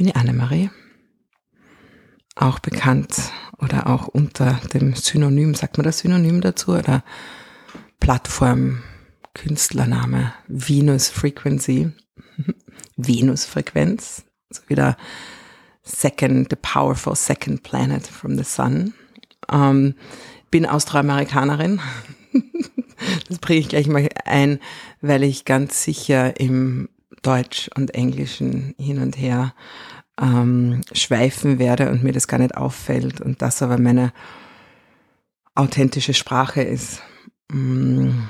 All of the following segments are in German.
bin die Annemarie, auch bekannt oder auch unter dem Synonym, sagt man das Synonym dazu oder Plattform, Künstlername Venus Frequency, Venus Frequenz, so wieder second, the powerful second planet from the sun. Ähm, bin Austroamerikanerin. das bringe ich gleich mal ein, weil ich ganz sicher im Deutsch und Englischen hin und her ähm, schweifen werde und mir das gar nicht auffällt und das aber meine authentische Sprache ist. Ähm,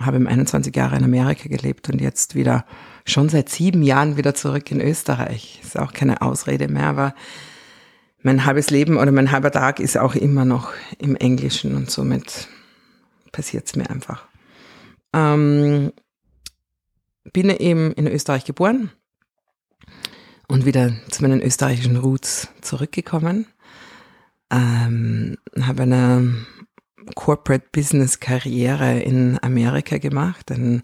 habe im 21 Jahre in Amerika gelebt und jetzt wieder schon seit sieben Jahren wieder zurück in Österreich. Ist auch keine Ausrede mehr, aber mein halbes Leben oder mein halber Tag ist auch immer noch im Englischen und somit passiert es mir einfach. Ähm, bin eben in Österreich geboren und wieder zu meinen österreichischen Roots zurückgekommen. Ähm, habe eine Corporate Business Karriere in Amerika gemacht, dann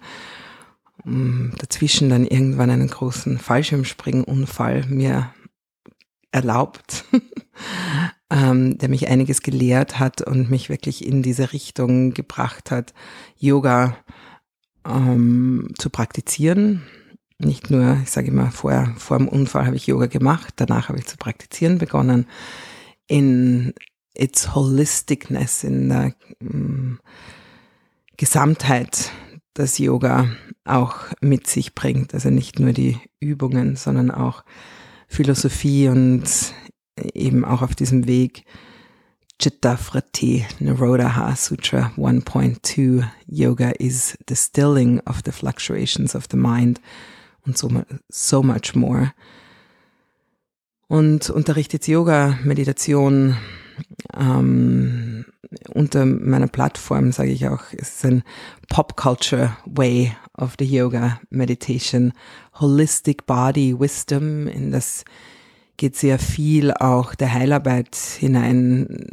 um, dazwischen dann irgendwann einen großen Fallschirmspringunfall mir erlaubt, ähm, der mich einiges gelehrt hat und mich wirklich in diese Richtung gebracht hat, Yoga ähm, zu praktizieren. Nicht nur, ich sage immer, vorher, vor dem Unfall habe ich Yoga gemacht, danach habe ich zu praktizieren begonnen. In its holisticness, in der ähm, Gesamtheit, das Yoga auch mit sich bringt. Also nicht nur die Übungen, sondern auch Philosophie und eben auch auf diesem Weg Chitta Frati Narodaha Sutra 1.2 Yoga is the stilling of the fluctuations of the mind und so, so much more. Und unterrichtet Yoga, Meditation, ähm, unter meiner Plattform sage ich auch, ist ein Pop Culture Way of the Yoga Meditation, Holistic Body Wisdom, in das geht sehr viel auch der Heilarbeit hinein,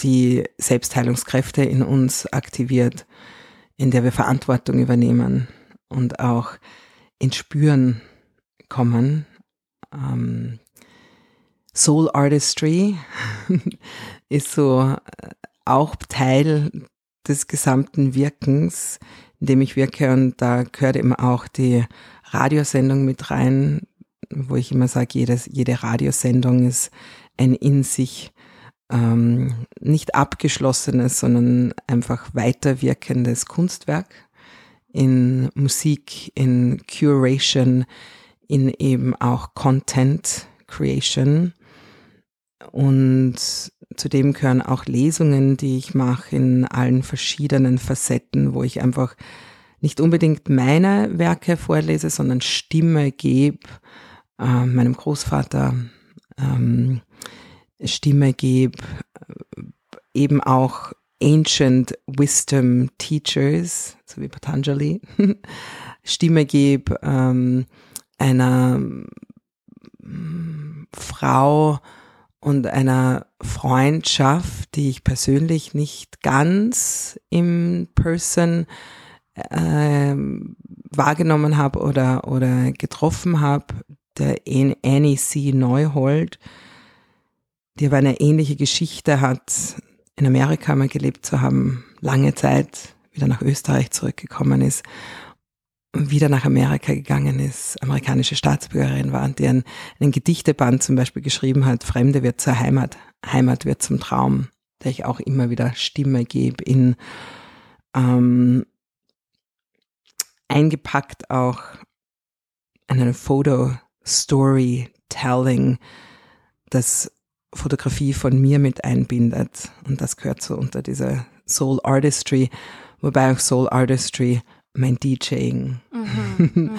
die Selbstheilungskräfte in uns aktiviert, in der wir Verantwortung übernehmen und auch ins Spüren kommen. Ähm, Soul Artistry ist so äh, auch Teil des gesamten Wirkens, in dem ich wirke und da gehört eben auch die Radiosendung mit rein, wo ich immer sage, jedes, jede Radiosendung ist ein in sich ähm, nicht abgeschlossenes, sondern einfach weiterwirkendes Kunstwerk in Musik, in Curation, in eben auch Content Creation. Und zudem gehören auch Lesungen, die ich mache in allen verschiedenen Facetten, wo ich einfach nicht unbedingt meine Werke vorlese, sondern Stimme gebe äh, meinem Großvater, ähm, Stimme gebe, äh, eben auch Ancient Wisdom Teachers, so wie Patanjali, Stimme gebe ähm, einer mm, Frau, und einer Freundschaft, die ich persönlich nicht ganz im Person äh, wahrgenommen habe oder, oder getroffen habe, der Annie C. Neuhold, die aber eine ähnliche Geschichte hat, in Amerika mal gelebt zu haben, lange Zeit wieder nach Österreich zurückgekommen ist wieder nach Amerika gegangen ist, amerikanische Staatsbürgerin war und die einen, einen Gedichteband zum Beispiel geschrieben hat, Fremde wird zur Heimat, Heimat wird zum Traum, der ich auch immer wieder Stimme gebe in ähm, eingepackt auch in eine Photo Storytelling, das Fotografie von mir mit einbindet und das gehört so unter diese Soul Artistry, wobei auch Soul Artistry mein DJing, mhm, mhm.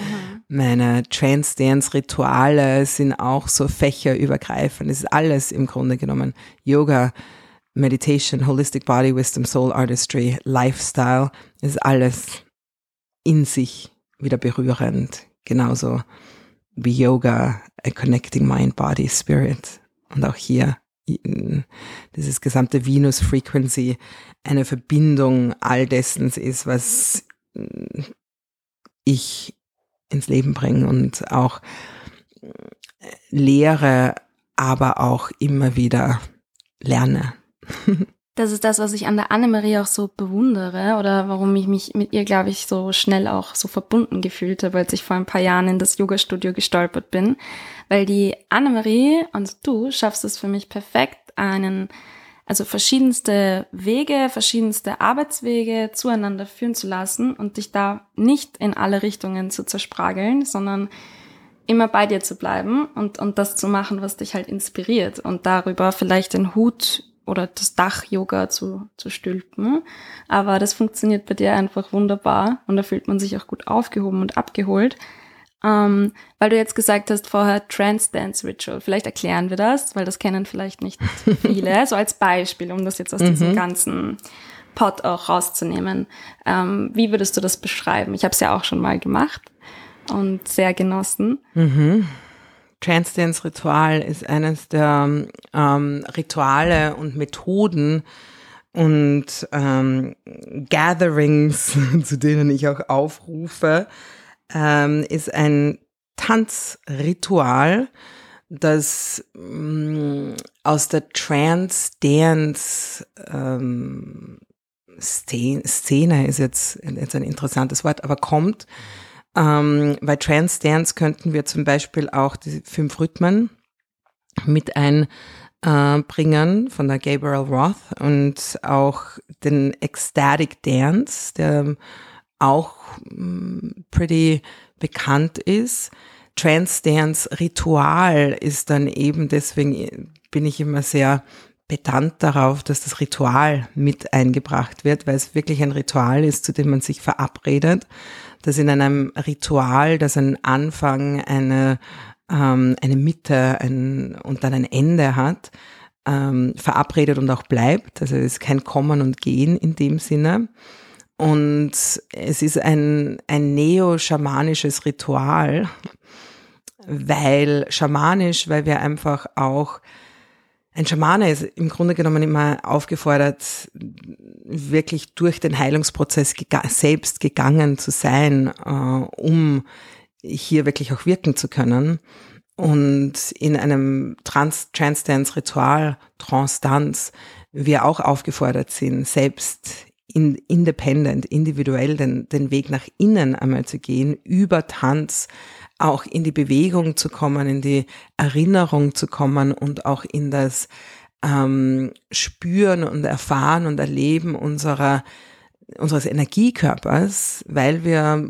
meine Trance-Dance-Rituale sind auch so fächerübergreifend. Es ist alles im Grunde genommen Yoga, Meditation, Holistic Body Wisdom, Soul Artistry, Lifestyle. Es ist alles in sich wieder berührend. Genauso wie Yoga, a connecting mind, body, spirit. Und auch hier dieses gesamte Venus Frequency eine Verbindung all dessen ist, was ich ins Leben bringen und auch lehre, aber auch immer wieder lerne. Das ist das, was ich an der Annemarie auch so bewundere oder warum ich mich mit ihr, glaube ich, so schnell auch so verbunden gefühlt habe, als ich vor ein paar Jahren in das Yoga-Studio gestolpert bin. Weil die Annemarie und du schaffst es für mich perfekt, einen, also verschiedenste Wege, verschiedenste Arbeitswege zueinander führen zu lassen und dich da nicht in alle Richtungen zu zersprageln, sondern immer bei dir zu bleiben und, und das zu machen, was dich halt inspiriert und darüber vielleicht den Hut oder das Dach-Yoga zu, zu stülpen. Aber das funktioniert bei dir einfach wunderbar und da fühlt man sich auch gut aufgehoben und abgeholt. Ähm, weil du jetzt gesagt hast vorher Trance Dance Ritual. Vielleicht erklären wir das, weil das kennen vielleicht nicht viele. so als Beispiel, um das jetzt aus mhm. diesem ganzen Pot auch rauszunehmen. Ähm, wie würdest du das beschreiben? Ich habe es ja auch schon mal gemacht und sehr genossen. Mhm. Trance-Dance-Ritual ist eines der ähm, Rituale und Methoden und ähm, Gatherings, zu denen ich auch aufrufe, ähm, ist ein Tanzritual, das ähm, aus der Trance-Dance ähm, Szene ist jetzt, jetzt ein interessantes Wort, aber kommt ähm, bei Trance Dance könnten wir zum Beispiel auch die fünf Rhythmen mit einbringen äh, von der Gabriel Roth und auch den Ecstatic Dance, der auch mm, pretty bekannt ist. Trance Dance Ritual ist dann eben, deswegen bin ich immer sehr pedant darauf, dass das Ritual mit eingebracht wird, weil es wirklich ein Ritual ist, zu dem man sich verabredet dass in einem Ritual, das einen Anfang, eine, ähm, eine Mitte ein, und dann ein Ende hat, ähm, verabredet und auch bleibt. Also es ist kein Kommen und Gehen in dem Sinne. Und es ist ein, ein neo-schamanisches Ritual, weil schamanisch, weil wir einfach auch ein Schamane ist im Grunde genommen immer aufgefordert, wirklich durch den Heilungsprozess gega selbst gegangen zu sein, äh, um hier wirklich auch wirken zu können. Und in einem Trans Trance-Dance-Ritual, Trance-Dance, wir auch aufgefordert sind, selbst in, independent, individuell den, den Weg nach innen einmal zu gehen, über Tanz, auch in die Bewegung zu kommen, in die Erinnerung zu kommen und auch in das ähm, Spüren und Erfahren und Erleben unserer unseres Energiekörpers, weil wir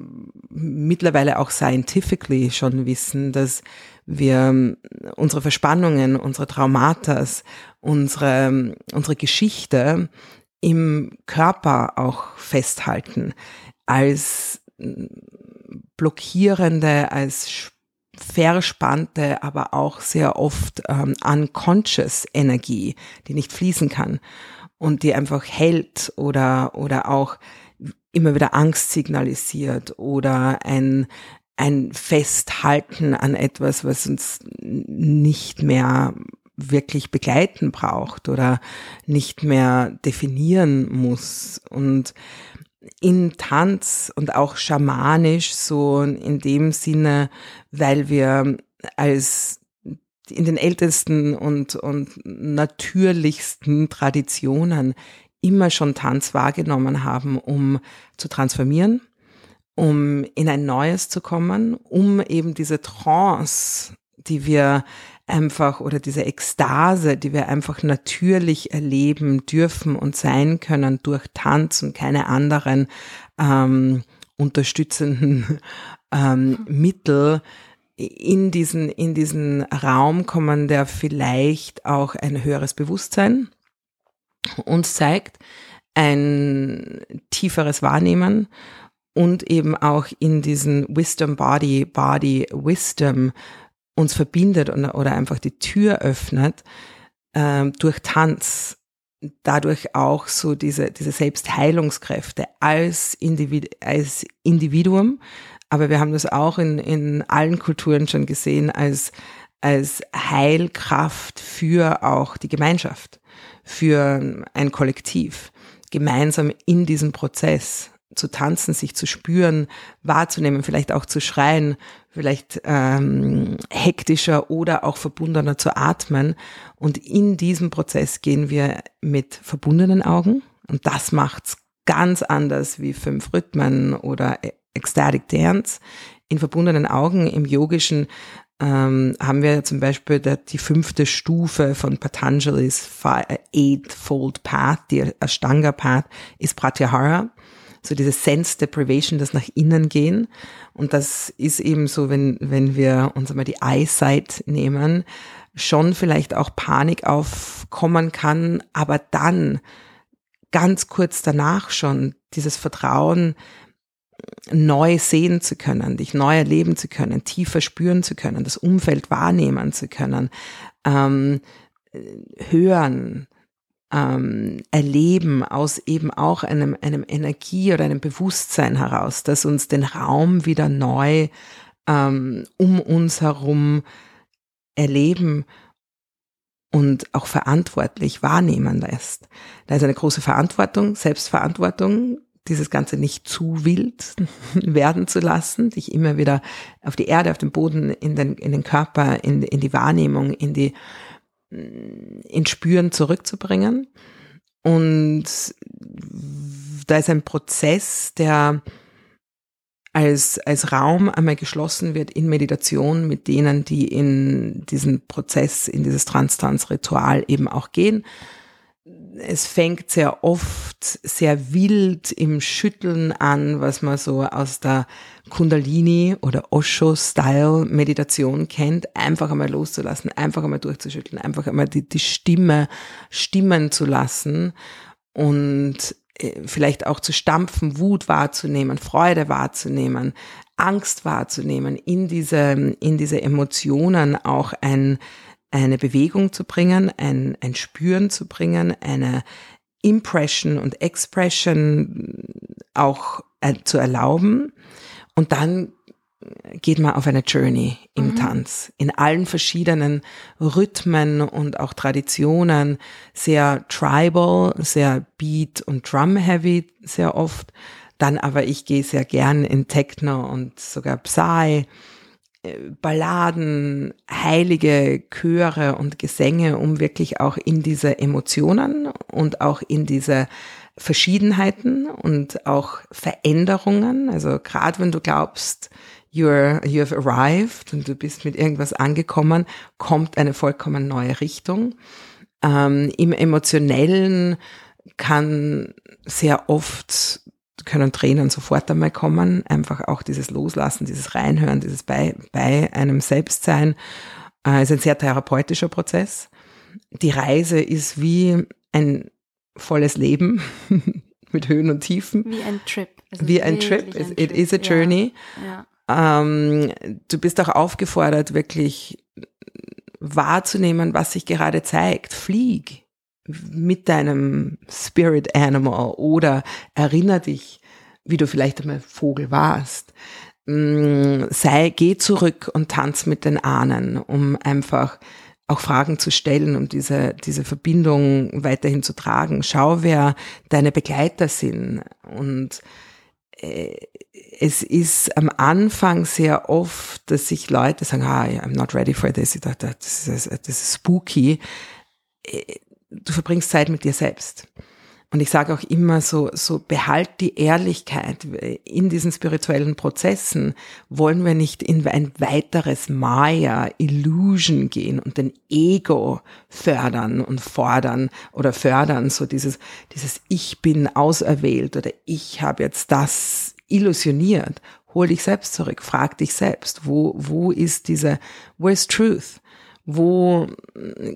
mittlerweile auch scientifically schon wissen, dass wir unsere Verspannungen, unsere Traumata, unsere, unsere Geschichte im Körper auch festhalten als blockierende, als verspannte, aber auch sehr oft ähm, unconscious Energie, die nicht fließen kann und die einfach hält oder, oder auch immer wieder Angst signalisiert oder ein, ein Festhalten an etwas, was uns nicht mehr wirklich begleiten braucht oder nicht mehr definieren muss. Und in Tanz und auch schamanisch, so in dem Sinne, weil wir als in den ältesten und, und natürlichsten Traditionen immer schon Tanz wahrgenommen haben, um zu transformieren, um in ein Neues zu kommen, um eben diese Trance, die wir einfach oder diese Ekstase, die wir einfach natürlich erleben dürfen und sein können durch Tanz und keine anderen ähm, unterstützenden ähm, Mittel in diesen, in diesen Raum kommen, der vielleicht auch ein höheres Bewusstsein uns zeigt, ein tieferes Wahrnehmen und eben auch in diesen Wisdom Body, Body Wisdom uns verbindet oder, einfach die Tür öffnet, ähm, durch Tanz, dadurch auch so diese, diese Selbstheilungskräfte als, Individu als Individuum. Aber wir haben das auch in, in allen Kulturen schon gesehen als, als Heilkraft für auch die Gemeinschaft, für ein Kollektiv, gemeinsam in diesem Prozess zu tanzen, sich zu spüren, wahrzunehmen, vielleicht auch zu schreien, vielleicht ähm, hektischer oder auch verbundener zu atmen. Und in diesem Prozess gehen wir mit verbundenen Augen und das macht's ganz anders wie fünf Rhythmen oder Ecstatic Dance. In verbundenen Augen im Yogischen ähm, haben wir zum Beispiel die fünfte Stufe von Patanjali's Eightfold Path, die Ashtanga Path, ist Pratyahara so diese Sense Deprivation, das nach innen gehen. Und das ist eben so, wenn, wenn wir uns einmal die Eyesight nehmen, schon vielleicht auch Panik aufkommen kann, aber dann ganz kurz danach schon dieses Vertrauen, neu sehen zu können, dich neu erleben zu können, tiefer spüren zu können, das Umfeld wahrnehmen zu können, ähm, hören, ähm, erleben aus eben auch einem, einem Energie oder einem Bewusstsein heraus, das uns den Raum wieder neu ähm, um uns herum erleben und auch verantwortlich wahrnehmen lässt. Da ist eine große Verantwortung, Selbstverantwortung, dieses Ganze nicht zu wild werden zu lassen, dich immer wieder auf die Erde, auf den Boden, in den, in den Körper, in, in die Wahrnehmung, in die in Spüren zurückzubringen. Und da ist ein Prozess, der als, als Raum einmal geschlossen wird in Meditation mit denen, die in diesen Prozess, in dieses Transtanz-Ritual eben auch gehen es fängt sehr oft sehr wild im Schütteln an, was man so aus der Kundalini oder Osho-Style Meditation kennt, einfach einmal loszulassen, einfach einmal durchzuschütteln, einfach einmal die, die Stimme stimmen zu lassen und äh, vielleicht auch zu stampfen, Wut wahrzunehmen, Freude wahrzunehmen, Angst wahrzunehmen, in diese, in diese Emotionen auch ein, eine Bewegung zu bringen, ein, ein Spüren zu bringen, eine Impression und Expression auch äh, zu erlauben. Und dann geht man auf eine Journey im mhm. Tanz, in allen verschiedenen Rhythmen und auch Traditionen, sehr tribal, sehr Beat und Drum heavy sehr oft. Dann aber ich gehe sehr gern in Techno und sogar Psy Balladen, heilige Chöre und Gesänge, um wirklich auch in diese Emotionen und auch in diese Verschiedenheiten und auch Veränderungen, also gerade wenn du glaubst, you're, you have arrived und du bist mit irgendwas angekommen, kommt eine vollkommen neue Richtung. Ähm, Im emotionellen kann sehr oft können Tränen sofort einmal kommen. Einfach auch dieses Loslassen, dieses Reinhören, dieses bei, bei einem Selbstsein äh, ist ein sehr therapeutischer Prozess. Die Reise ist wie ein volles Leben mit Höhen und Tiefen. Wie ein Trip. Wie ein Trip. Ein It Trip. is a journey. Ja. Ja. Ähm, du bist auch aufgefordert, wirklich wahrzunehmen, was sich gerade zeigt. Flieg mit deinem Spirit Animal oder erinner dich, wie du vielleicht einmal Vogel warst. Mm, sei, geh zurück und tanz mit den Ahnen, um einfach auch Fragen zu stellen, um diese, diese Verbindung weiterhin zu tragen. Schau, wer deine Begleiter sind. Und äh, es ist am Anfang sehr oft, dass sich Leute sagen, ah, I'm not ready for this, das ist, das ist spooky äh, du verbringst Zeit mit dir selbst. Und ich sage auch immer so, so behalt die Ehrlichkeit in diesen spirituellen Prozessen. Wollen wir nicht in ein weiteres Maya, Illusion gehen und den Ego fördern und fordern oder fördern, so dieses, dieses Ich bin auserwählt oder ich habe jetzt das illusioniert. Hol dich selbst zurück, frag dich selbst, wo, wo ist diese, where's truth? Wo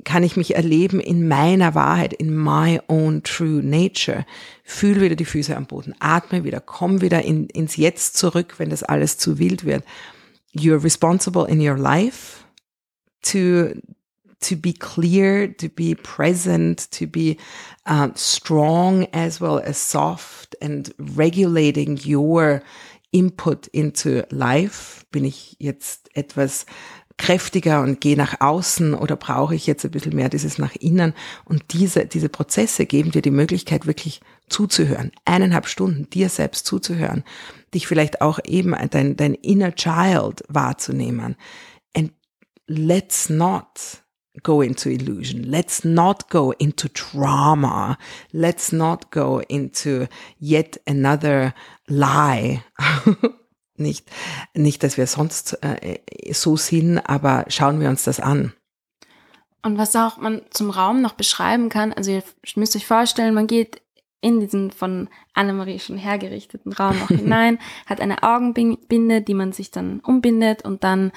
kann ich mich erleben in meiner Wahrheit, in my own true nature? Fühl wieder die Füße am Boden, atme wieder, komm wieder in, ins Jetzt zurück, wenn das alles zu wild wird. You're responsible in your life to to be clear, to be present, to be uh, strong as well as soft and regulating your input into life. Bin ich jetzt etwas kräftiger und gehe nach außen oder brauche ich jetzt ein bisschen mehr dieses nach innen? Und diese, diese Prozesse geben dir die Möglichkeit, wirklich zuzuhören. Eineinhalb Stunden dir selbst zuzuhören. Dich vielleicht auch eben dein, dein inner child wahrzunehmen. And let's not go into illusion. Let's not go into drama. Let's not go into yet another lie. nicht, nicht, dass wir sonst äh, so sind, aber schauen wir uns das an. Und was auch man zum Raum noch beschreiben kann, also ihr müsst euch vorstellen, man geht in diesen von Annemarie schon hergerichteten Raum noch hinein, hat eine Augenbinde, die man sich dann umbindet und dann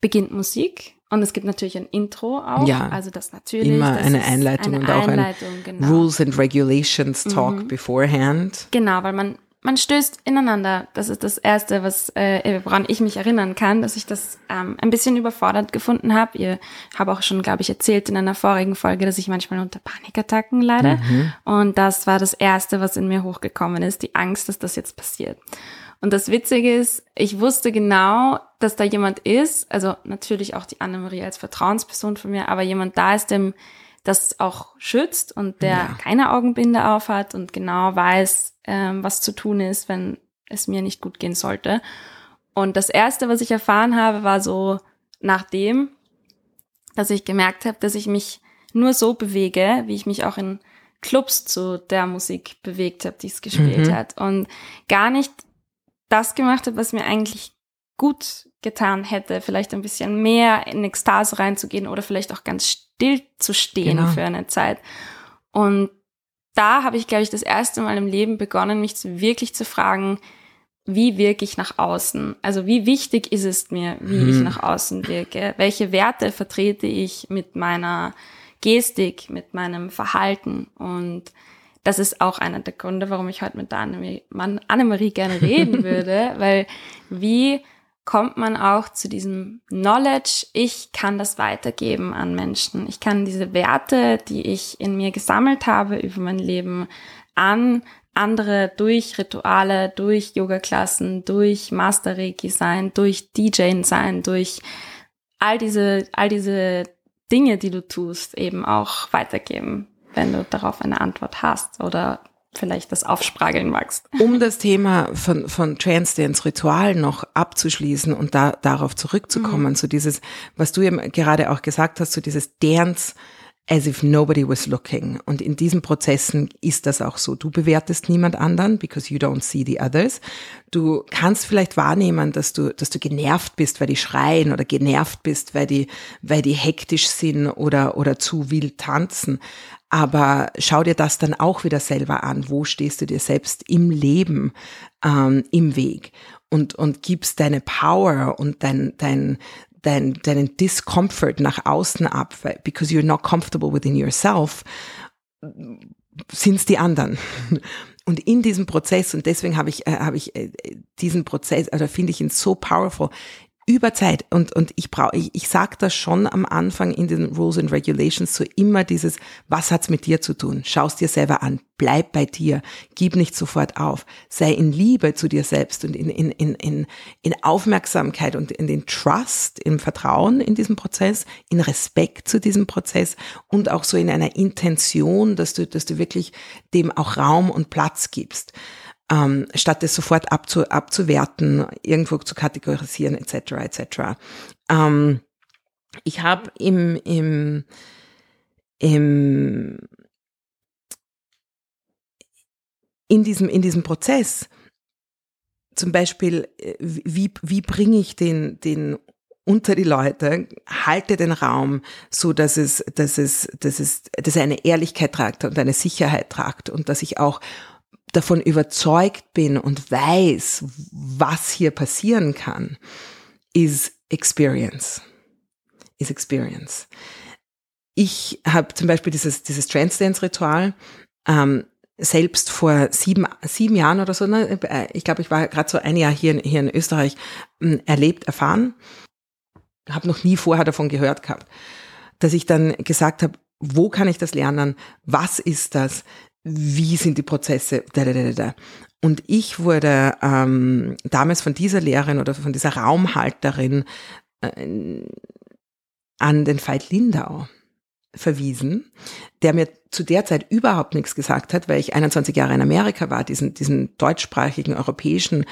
beginnt Musik und es gibt natürlich ein Intro auch. Ja, also das natürlich. Immer das eine Einleitung eine und auch Einleitung, ein genau. Rules and Regulations Talk Mhm. beforehand. Genau, weil man man stößt ineinander. Das ist das Erste, was äh, woran ich mich erinnern kann, dass ich das ähm, ein bisschen überfordert gefunden habe. Ihr habe auch schon, glaube ich, erzählt in einer vorigen Folge, dass ich manchmal unter Panikattacken leide. Mhm. Und das war das Erste, was in mir hochgekommen ist, die Angst, dass das jetzt passiert. Und das Witzige ist, ich wusste genau, dass da jemand ist, also natürlich auch die Annemarie als Vertrauensperson von mir, aber jemand da ist, dem das auch schützt und der Ja. keine Augenbinde auf hat und genau weiß, ähm, was zu tun ist, wenn es mir nicht gut gehen sollte. Und das Erste, was ich erfahren habe, war so nachdem, dass ich gemerkt habe, dass ich mich nur so bewege, wie ich mich auch in Clubs zu der Musik bewegt habe, die es gespielt Mhm. hat. Und gar nicht das gemacht habe, was mir eigentlich gut getan hätte, vielleicht ein bisschen mehr in Ekstase reinzugehen oder vielleicht auch ganz still zu stehen Genau. für eine Zeit. Und da habe ich, glaube ich, das erste Mal im Leben begonnen, mich wirklich zu fragen, wie wirke ich nach außen? Also wie wichtig ist es mir, wie Mhm. ich nach außen wirke? Welche Werte vertrete ich mit meiner Gestik, mit meinem Verhalten? Und das ist auch einer der Gründe, warum ich heute mit der Annemarie, Annemarie gerne reden würde, weil wie kommt man auch zu diesem Knowledge, ich kann das weitergeben an Menschen. Ich kann diese Werte, die ich in mir gesammelt habe über mein Leben, an andere durch Rituale, durch Yoga-Klassen, durch Master Reiki sein, durch DJing sein, durch all diese, all diese Dinge, die du tust, eben auch weitergeben, wenn du darauf eine Antwort hast oder vielleicht das aufsprageln magst. Um das Thema von, von Trance Dance Ritual noch abzuschließen und da, darauf zurückzukommen, so dieses, was du eben gerade auch gesagt hast, so dieses Dance as if nobody was looking. Und in diesen Prozessen ist das auch so. Du bewertest niemand anderen, because you don't see the others. Du kannst vielleicht wahrnehmen, dass du, dass du genervt bist, weil die schreien oder genervt bist, weil die, weil die hektisch sind oder, oder zu wild tanzen. Aber schau dir das dann auch wieder selber an. Wo stehst du dir selbst im Leben, ähm, im Weg? Und, und gibst deine Power und dein, dein, dein, deinen Discomfort nach außen ab, because you're not comfortable within yourself, sind's die anderen. Und in diesem Prozess, und deswegen habe ich, äh, habe ich äh, diesen Prozess, also finde ich ihn so powerful, über Zeit. Und und ich brauche ich, ich sag das schon am Anfang in den Rules and Regulations so immer dieses was hat's mit dir zu tun? Schaust dir selber an. Bleib bei dir. Gib nicht sofort auf. Sei in Liebe zu dir selbst und in in in in, in Aufmerksamkeit und in den Trust im Vertrauen in diesem Prozess in Respekt zu diesem Prozess und auch so in einer Intention dass du dass du wirklich dem auch Raum und Platz gibst ähm, statt es sofort abzu, abzuwerten, irgendwo zu kategorisieren etc. etc. Ähm, ich habe im, im, im in diesem in diesem Prozess zum Beispiel äh, wie wie bringe ich den den unter die Leute, halte den Raum so, dass es, dass es, dass es, dass er eine Ehrlichkeit tragt und eine Sicherheit tragt und dass ich auch davon überzeugt bin und weiß, was hier passieren kann, is experience. Is experience. Ich habe zum Beispiel dieses, dieses Trance-Dance-Ritual ähm, selbst vor sieben, sieben Jahren oder so, ne, ich glaube, ich war gerade so ein Jahr hier in, hier in Österreich, ähm, erlebt, erfahren, habe noch nie vorher davon gehört gehabt, dass ich dann gesagt habe, wo kann ich das lernen? Was ist das? Wie sind die Prozesse, da, da, da, da. Und ich wurde ähm, damals von dieser Lehrerin oder von dieser Raumhalterin äh, an den Veit Lindau verwiesen, der mir zu der Zeit überhaupt nichts gesagt hat, weil ich 21 Jahre in Amerika war, diesen, diesen deutschsprachigen europäischen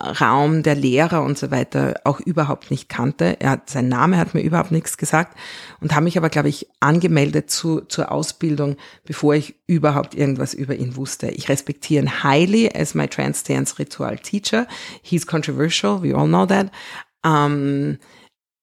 Raum der Lehrer und so weiter auch überhaupt nicht kannte. Er hat, sein Name hat mir überhaupt nichts gesagt und habe mich aber, glaube ich, angemeldet zu, zur Ausbildung, bevor ich überhaupt irgendwas über ihn wusste. Ich respektiere ihn highly as my trans dance ritual teacher. He's controversial, we all know that. Um,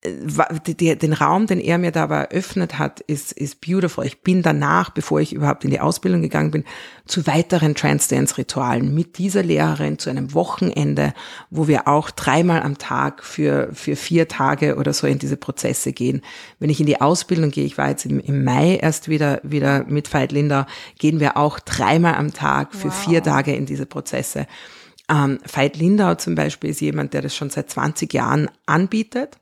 den Raum, den er mir da aber eröffnet hat, ist, ist beautiful. Ich bin danach, bevor ich überhaupt in die Ausbildung gegangen bin, zu weiteren Trance-Dance-Ritualen mit dieser Lehrerin zu einem Wochenende, wo wir auch dreimal am Tag für, für vier Tage oder so in diese Prozesse gehen. Wenn ich in die Ausbildung gehe, ich war jetzt im, im Mai erst wieder, wieder mit Veit Linda, gehen wir auch dreimal am Tag für wow. vier Tage in diese Prozesse. Ähm, Veit Lindau zum Beispiel ist jemand, der das schon seit 20 Jahren anbietet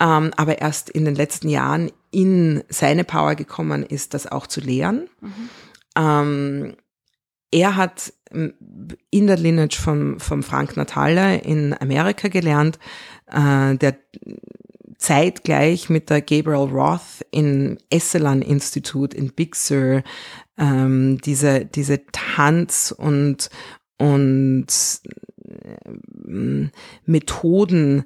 ähm, aber erst in den letzten Jahren in seine Power gekommen ist, das auch zu lehren. Mhm. Ähm, er hat in der Lineage von, von Frank Natale in Amerika gelernt, äh, der zeitgleich mit der Gabriel Roth im Esalen Institut in Big Sur ähm, diese, diese Tanz und, und äh, Methoden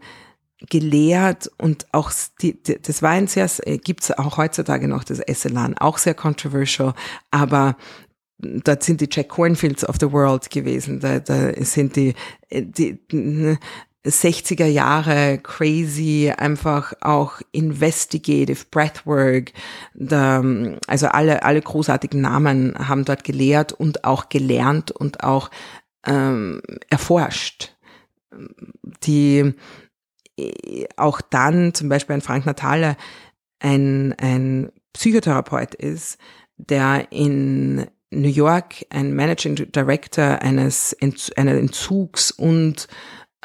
gelehrt und auch das war ein sehr, gibt's auch heutzutage noch das Esselan, auch sehr controversial, aber dort sind die Jack Cornfields of the World gewesen, da, da sind die, die 60er Jahre crazy, einfach auch investigative Breathwork, da, also alle, alle großartigen Namen haben dort gelehrt und auch gelernt und auch ähm, erforscht. Die auch dann zum Beispiel ein Frank Natale ein, ein Psychotherapeut ist, der in New York ein Managing Director eines einer Entzugs- und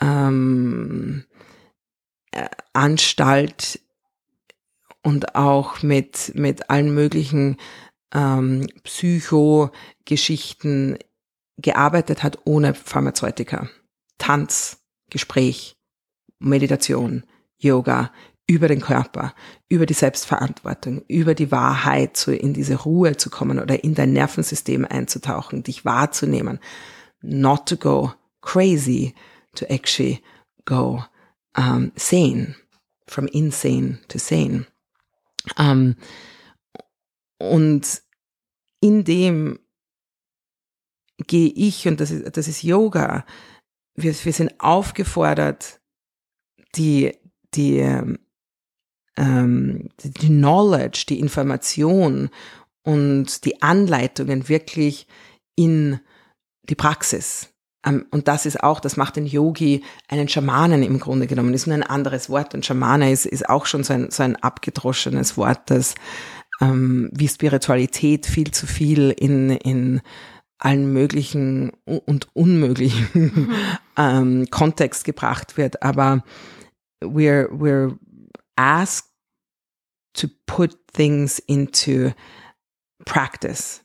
ähm, äh, Anstalt und auch mit, mit allen möglichen ähm, Psychogeschichten gearbeitet hat ohne Pharmazeutika. Tanz, Gespräch, Meditation, Yoga, über den Körper, über die Selbstverantwortung, über die Wahrheit, so in diese Ruhe zu kommen oder in dein Nervensystem einzutauchen, dich wahrzunehmen. Not to go crazy, to actually go um, sane, from insane to sane. Um, und in dem gehe ich, und das ist, das ist Yoga, wir, wir sind aufgefordert, die, die, ähm, die Knowledge, die Information und die Anleitungen wirklich in die Praxis. Ähm, und das ist auch, das macht den Yogi einen Schamanen im Grunde genommen. Das ist nur ein anderes Wort. Und Schamane ist, ist auch schon so ein, so ein abgedroschenes Wort, das ähm, wie Spiritualität viel zu viel in, in allen möglichen und unmöglichen mhm. ähm, Kontext gebracht wird. Aber we're we're asked to put things into practice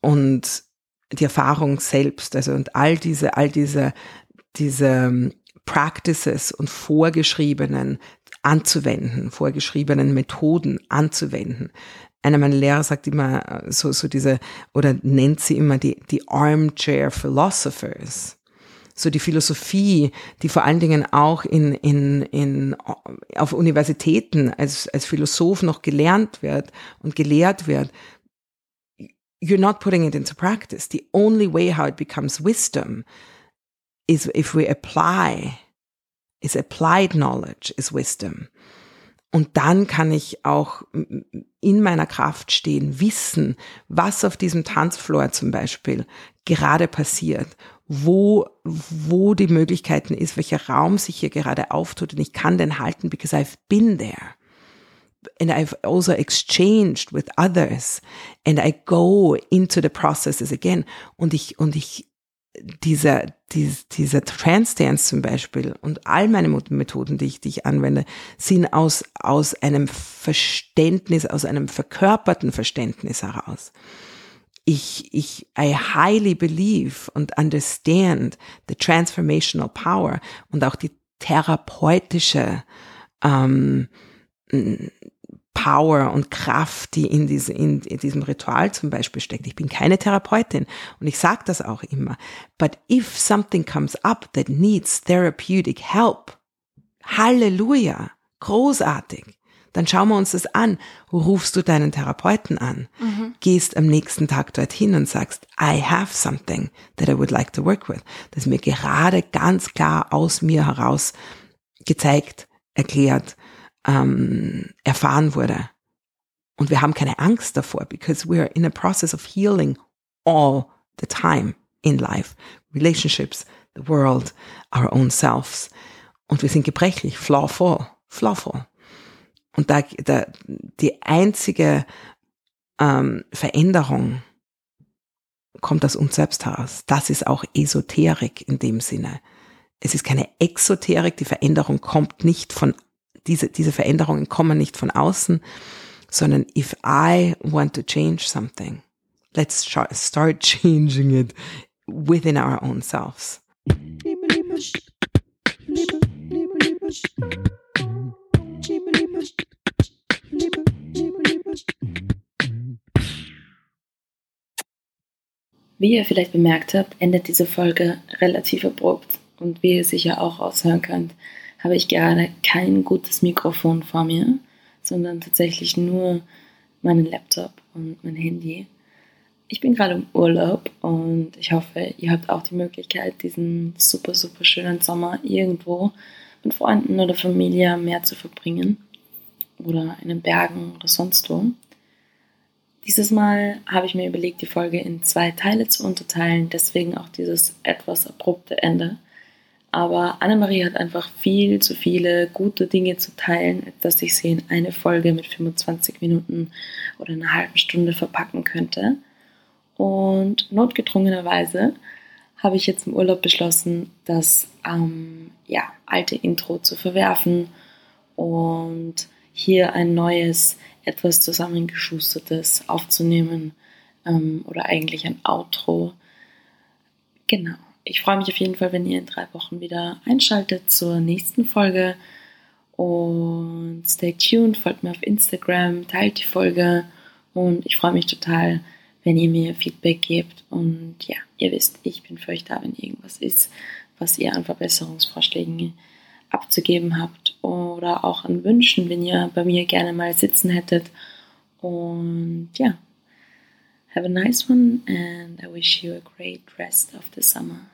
und die Erfahrung selbst, also und all diese, all diese, diese ähm, Practices und vorgeschriebenen anzuwenden, vorgeschriebenen Methoden anzuwenden. Einer meiner Lehrer sagt immer äh, so, so diese, oder nennt sie immer die, die Armchair Philosophers so die Philosophie, die vor allen Dingen auch in, in, in, auf Universitäten als, als Philosoph noch gelernt wird und gelehrt wird, you're not putting it into practice. The only way how it becomes wisdom is if we apply, is applied knowledge is wisdom. Und dann kann ich auch in meiner Kraft stehen, wissen, was auf diesem Tanzfloor zum Beispiel gerade passiert wo, wo die Möglichkeiten ist, welcher Raum sich hier gerade auftut und ich kann den halten, because I've been there. And I've also exchanged with others and I go into the processes again. Und ich, und ich, dieser, dieser, dieser Trance Dance zum Beispiel und all meine Methoden, die ich, die ich anwende, sind aus, aus einem Verständnis, aus einem verkörperten Verständnis heraus ich, ich, I highly believe and understand the transformational power und auch die therapeutische ähm, Power und Kraft, die in, diese, in, in diesem Ritual zum Beispiel steckt. Ich bin keine Therapeutin und ich sage das auch immer. But if something comes up that needs therapeutic help, Halleluja, großartig. Dann schauen wir uns das an. Rufst du deinen Therapeuten an? Mhm. Gehst am nächsten Tag dorthin und sagst, I have something that I would like to work with. Das mir gerade ganz klar aus mir heraus gezeigt, erklärt, ähm, erfahren wurde. Und wir haben keine Angst davor, because we are in a process of healing all the time in life. Relationships, the world, our own selves. Und wir sind gebrechlich, flawful, flawful. Und da, da die einzige ähm, Veränderung kommt aus uns selbst heraus. Das ist auch Esoterik in dem Sinne. Es ist keine Exoterik, die Veränderung kommt nicht von diese, diese Veränderungen kommen nicht von außen, sondern if I want to change something, let's start changing it within our own selves. Wie ihr vielleicht bemerkt habt, endet diese Folge relativ abrupt und wie ihr sicher auch aushören könnt, habe ich gerade kein gutes Mikrofon vor mir, sondern tatsächlich nur meinen Laptop und mein Handy. Ich bin gerade im Urlaub und ich hoffe, ihr habt auch die Möglichkeit, diesen super, super schönen Sommer irgendwo mit Freunden oder Familie mehr zu verbringen oder in den Bergen oder sonst wo. Dieses Mal habe ich mir überlegt, die Folge in zwei Teile zu unterteilen, deswegen auch dieses etwas abrupte Ende. Aber Annemarie hat einfach viel zu viele gute Dinge zu teilen, dass ich sie in eine Folge mit 25 Minuten oder einer halben Stunde verpacken könnte. Und notgedrungenerweise habe ich jetzt im Urlaub beschlossen, das ähm, ja, alte Intro zu verwerfen und hier ein neues, etwas zusammengeschustertes aufzunehmen ähm, oder eigentlich ein Outro. Genau ich freue mich auf jeden Fall, wenn ihr in drei Wochen wieder einschaltet zur nächsten Folge. Und stay tuned, folgt mir auf Instagram, teilt die Folge und ich freue mich total, wenn ihr mir Feedback gebt. Und ja, ihr wisst, ich bin für euch da, wenn irgendwas ist, was ihr an Verbesserungsvorschlägen abzugeben habt oder auch an Wünschen, wenn ihr bei mir gerne mal sitzen hättet. Und ja, have a nice one and I wish you a great rest of the summer.